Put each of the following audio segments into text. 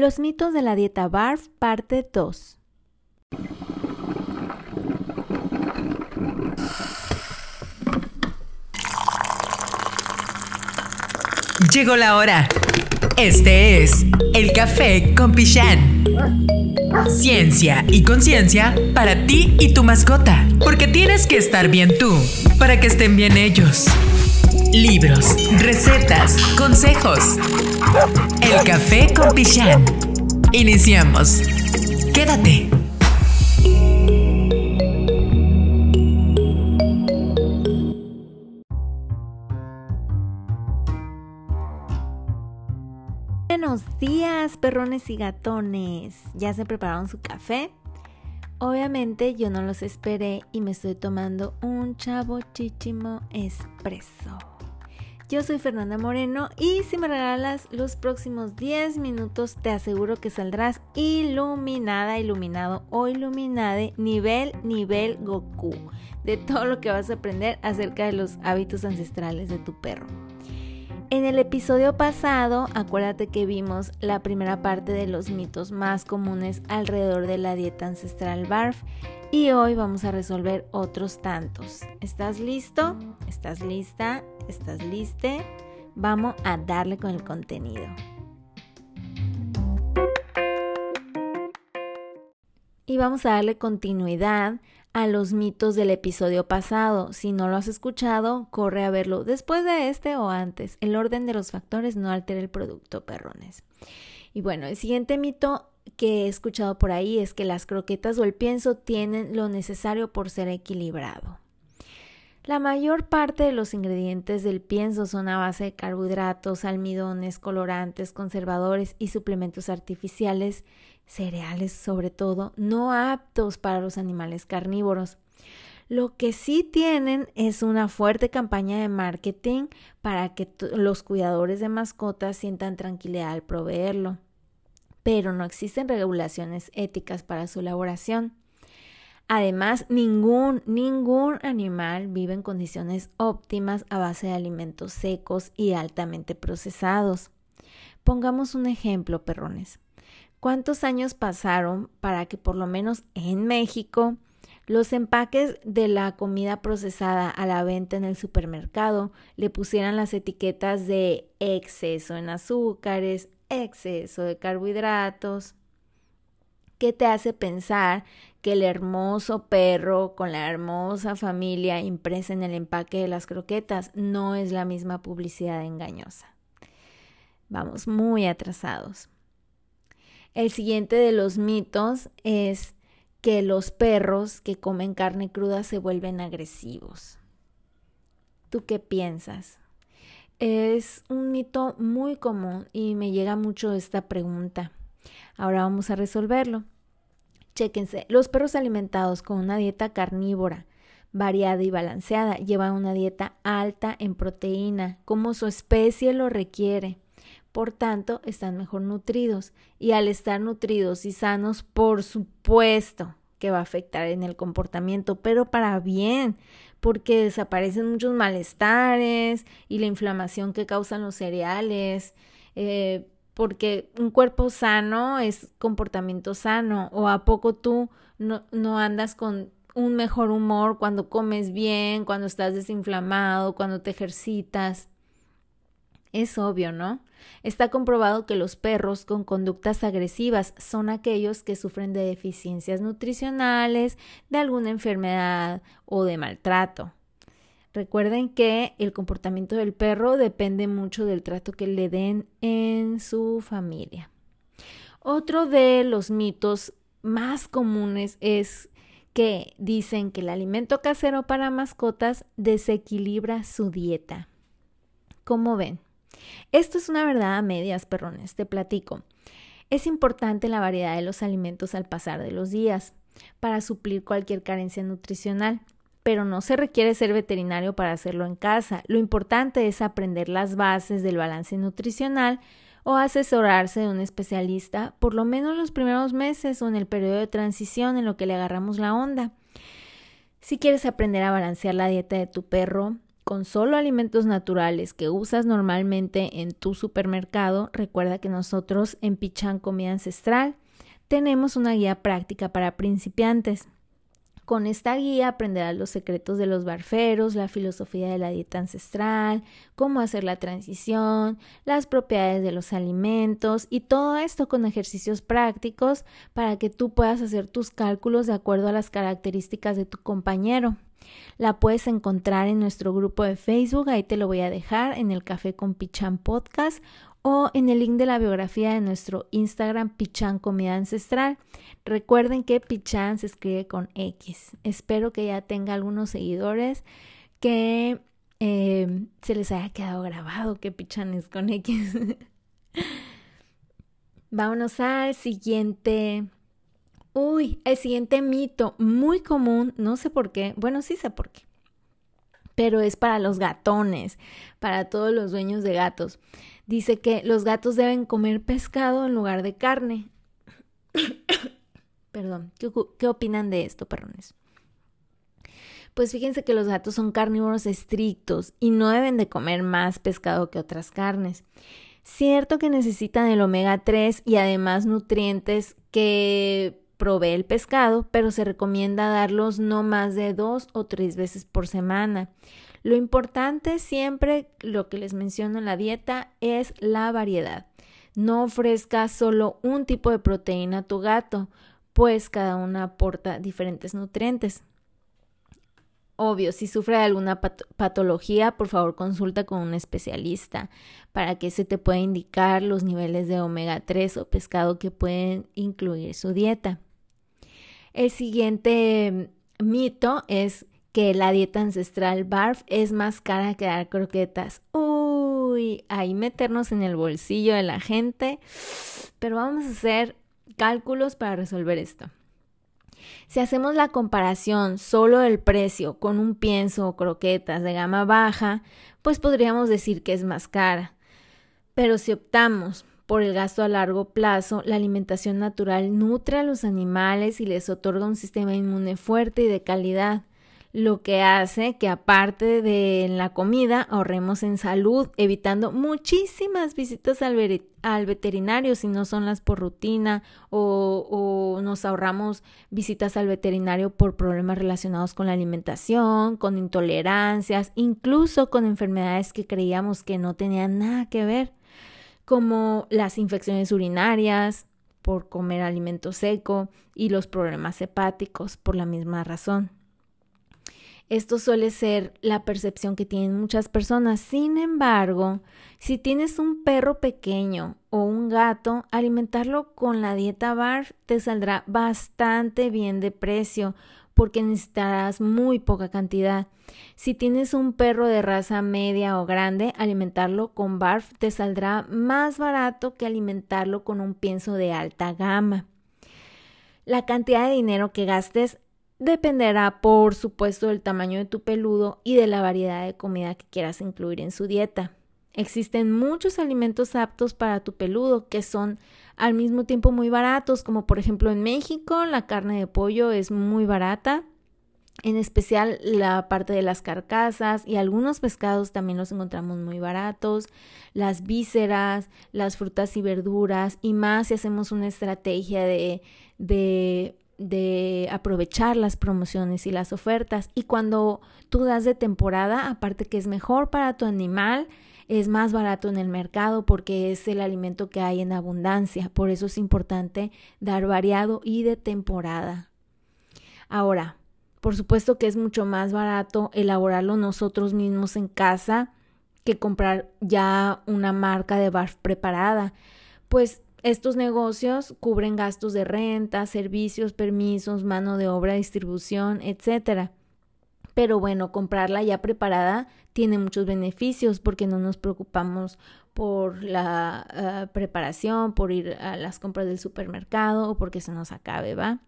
Los mitos de la dieta BARF, parte 2. Llegó la hora. Este es el café con Pichán. Ciencia y conciencia para ti y tu mascota. Porque tienes que estar bien tú para que estén bien ellos. Libros, recetas, consejos. El café con Pichán. Iniciamos. Quédate. Buenos días, perrones y gatones. ¿Ya se prepararon su café? Obviamente yo no los esperé y me estoy tomando un chavo chichimo espresso. Yo soy Fernanda Moreno y si me regalas los próximos 10 minutos te aseguro que saldrás iluminada, iluminado o iluminade nivel, nivel Goku de todo lo que vas a aprender acerca de los hábitos ancestrales de tu perro. En el episodio pasado, acuérdate que vimos la primera parte de los mitos más comunes alrededor de la dieta ancestral BARF y hoy vamos a resolver otros tantos. ¿Estás listo? ¿Estás lista? ¿Estás liste? Vamos a darle con el contenido. Y vamos a darle continuidad a los mitos del episodio pasado. Si no lo has escuchado, corre a verlo después de este o antes. El orden de los factores no altera el producto, perrones. Y bueno, el siguiente mito que he escuchado por ahí es que las croquetas o el pienso tienen lo necesario por ser equilibrado. La mayor parte de los ingredientes del pienso son a base de carbohidratos, almidones, colorantes, conservadores y suplementos artificiales cereales sobre todo, no aptos para los animales carnívoros. Lo que sí tienen es una fuerte campaña de marketing para que los cuidadores de mascotas sientan tranquilidad al proveerlo, pero no existen regulaciones éticas para su elaboración. Además, ningún, ningún animal vive en condiciones óptimas a base de alimentos secos y altamente procesados. Pongamos un ejemplo, perrones. ¿Cuántos años pasaron para que por lo menos en México los empaques de la comida procesada a la venta en el supermercado le pusieran las etiquetas de exceso en azúcares, exceso de carbohidratos? ¿Qué te hace pensar que el hermoso perro con la hermosa familia impresa en el empaque de las croquetas no es la misma publicidad engañosa? Vamos muy atrasados. El siguiente de los mitos es que los perros que comen carne cruda se vuelven agresivos. ¿Tú qué piensas? Es un mito muy común y me llega mucho esta pregunta. Ahora vamos a resolverlo. Chéquense, los perros alimentados con una dieta carnívora, variada y balanceada, llevan una dieta alta en proteína, como su especie lo requiere. Por tanto, están mejor nutridos y al estar nutridos y sanos, por supuesto que va a afectar en el comportamiento, pero para bien, porque desaparecen muchos malestares y la inflamación que causan los cereales, eh, porque un cuerpo sano es comportamiento sano, o a poco tú no, no andas con un mejor humor cuando comes bien, cuando estás desinflamado, cuando te ejercitas. Es obvio, ¿no? Está comprobado que los perros con conductas agresivas son aquellos que sufren de deficiencias nutricionales, de alguna enfermedad o de maltrato. Recuerden que el comportamiento del perro depende mucho del trato que le den en su familia. Otro de los mitos más comunes es que dicen que el alimento casero para mascotas desequilibra su dieta. ¿Cómo ven? Esto es una verdad a medias, perrones, te platico. Es importante la variedad de los alimentos al pasar de los días para suplir cualquier carencia nutricional, pero no se requiere ser veterinario para hacerlo en casa. Lo importante es aprender las bases del balance nutricional o asesorarse de un especialista por lo menos los primeros meses o en el periodo de transición en lo que le agarramos la onda. Si quieres aprender a balancear la dieta de tu perro, con solo alimentos naturales que usas normalmente en tu supermercado, recuerda que nosotros en Pichan Comida Ancestral tenemos una guía práctica para principiantes. Con esta guía aprenderás los secretos de los barferos, la filosofía de la dieta ancestral, cómo hacer la transición, las propiedades de los alimentos y todo esto con ejercicios prácticos para que tú puedas hacer tus cálculos de acuerdo a las características de tu compañero. La puedes encontrar en nuestro grupo de Facebook, ahí te lo voy a dejar en el Café con Pichan Podcast o en el link de la biografía de nuestro Instagram Pichan Comida Ancestral. Recuerden que Pichan se escribe con X. Espero que ya tenga algunos seguidores que eh, se les haya quedado grabado que Pichan es con X. Vámonos al siguiente. Uy, el siguiente mito muy común, no sé por qué, bueno, sí sé por qué, pero es para los gatones, para todos los dueños de gatos dice que los gatos deben comer pescado en lugar de carne. Perdón, ¿qué, opinan de esto, perrones? Pues fíjense que los gatos son carnívoros estrictos y no deben de comer más pescado que otras carnes. Cierto que necesitan el omega 3 y además nutrientes que provee el pescado, pero se recomienda darlos no más de dos o tres veces por semana. Lo importante siempre, lo que les menciono en la dieta, es la variedad. No ofrezcas solo un tipo de proteína a tu gato, pues cada una aporta diferentes nutrientes. Obvio, si sufre de alguna patología, por favor consulta con un especialista para que se te pueda indicar los niveles de omega 3 o pescado que pueden incluir su dieta. El siguiente mito es que la dieta ancestral BARF es más cara que dar croquetas. Uy, ahí meternos en el bolsillo de la gente. Pero vamos a hacer cálculos para resolver esto. Si hacemos la comparación solo del precio con un pienso o croquetas de gama baja, pues podríamos decir que es más cara. Pero si optamos por el gasto a largo plazo, la alimentación natural nutre a los animales y les otorga un sistema inmune fuerte y de calidad lo que hace que aparte de la comida ahorremos en salud, evitando muchísimas visitas al, veterinario si no son las por rutina o, o, nos ahorramos visitas al veterinario por problemas relacionados con la alimentación, con intolerancias, incluso con enfermedades que creíamos que no tenían nada que ver, como las infecciones urinarias por comer alimento seco y los problemas hepáticos por la misma razón. Esto suele ser la percepción que tienen muchas personas. Sin embargo, si tienes un perro pequeño o un gato, alimentarlo con la dieta BARF te saldrá bastante bien de precio porque necesitarás muy poca cantidad. Si tienes un perro de raza media o grande, alimentarlo con BARF te saldrá más barato que alimentarlo con un pienso de alta gama. La cantidad de dinero que gastes Dependerá, por supuesto, del tamaño de tu peludo y de la variedad de comida que quieras incluir en su dieta. Existen muchos alimentos aptos para tu peludo que son al mismo tiempo muy baratos, como por ejemplo en México la carne de pollo es muy barata, en especial la parte de las carcasas y algunos pescados también los encontramos muy baratos, las vísceras, las frutas y verduras y más si hacemos una estrategia de, de de aprovechar las promociones y las ofertas. Y cuando tú das de temporada, aparte que es mejor para tu animal, es más barato en el mercado porque es el alimento que hay en abundancia. Por eso es importante dar variado y de temporada. Ahora, por supuesto que es mucho más barato elaborarlo nosotros mismos en casa que comprar ya una marca de barf preparada. Pues estos negocios cubren gastos de renta, servicios, permisos, mano de obra, distribución, etc. Pero bueno, comprarla ya preparada tiene muchos beneficios porque no nos preocupamos por la ah, preparación, por ir a las compras del supermercado o porque se nos acabe, ¿va?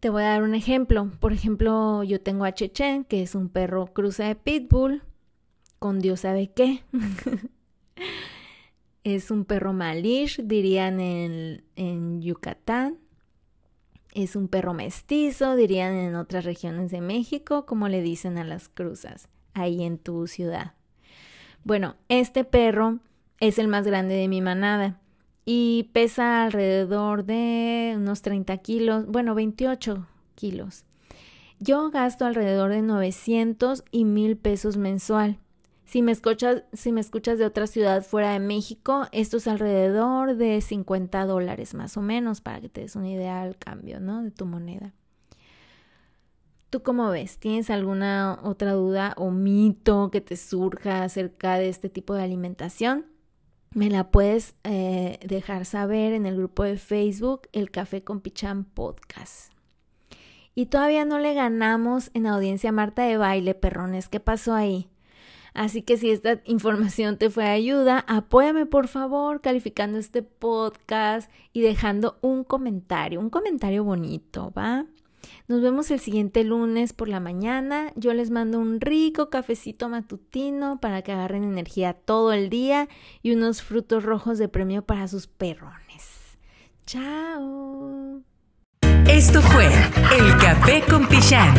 Te voy a dar un ejemplo. Por ejemplo, yo tengo a Chechen, que es un perro cruza de pitbull, con Dios sabe qué. Es un perro malish, dirían en, en Yucatán. Es un perro mestizo, dirían en otras regiones de México, como le dicen a las cruzas. ahí en tu ciudad. Bueno, este perro es el más grande de mi manada y pesa alrededor de unos 30 kilos, bueno, 28 kilos. Yo gasto alrededor de 900 y 1000 pesos mensual. Si me, escuchas, si me escuchas de otra ciudad fuera de México, esto es alrededor de 50 dólares más o menos, para que te des una idea del cambio, ¿no? De tu moneda. ¿Tú cómo ves? ¿Tienes alguna otra duda o mito que te surja acerca de este tipo de alimentación? Me la puedes eh, dejar saber en el grupo de Facebook El Café con Pichán Podcast. Y todavía no le ganamos en audiencia a Marta de Baile, perrones. ¿Qué pasó ahí? Así que si esta información te fue de ayuda, apóyame por favor calificando este podcast y dejando un comentario, un comentario bonito, ¿va? Nos vemos el siguiente lunes por la mañana. Yo les mando un rico cafecito matutino para que agarren energía todo el día y unos frutos rojos de premio para sus perrones. Chao. Esto fue El Café con Pichán.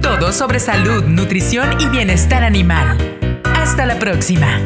Todo sobre salud, nutrición y bienestar animal. Hasta la próxima.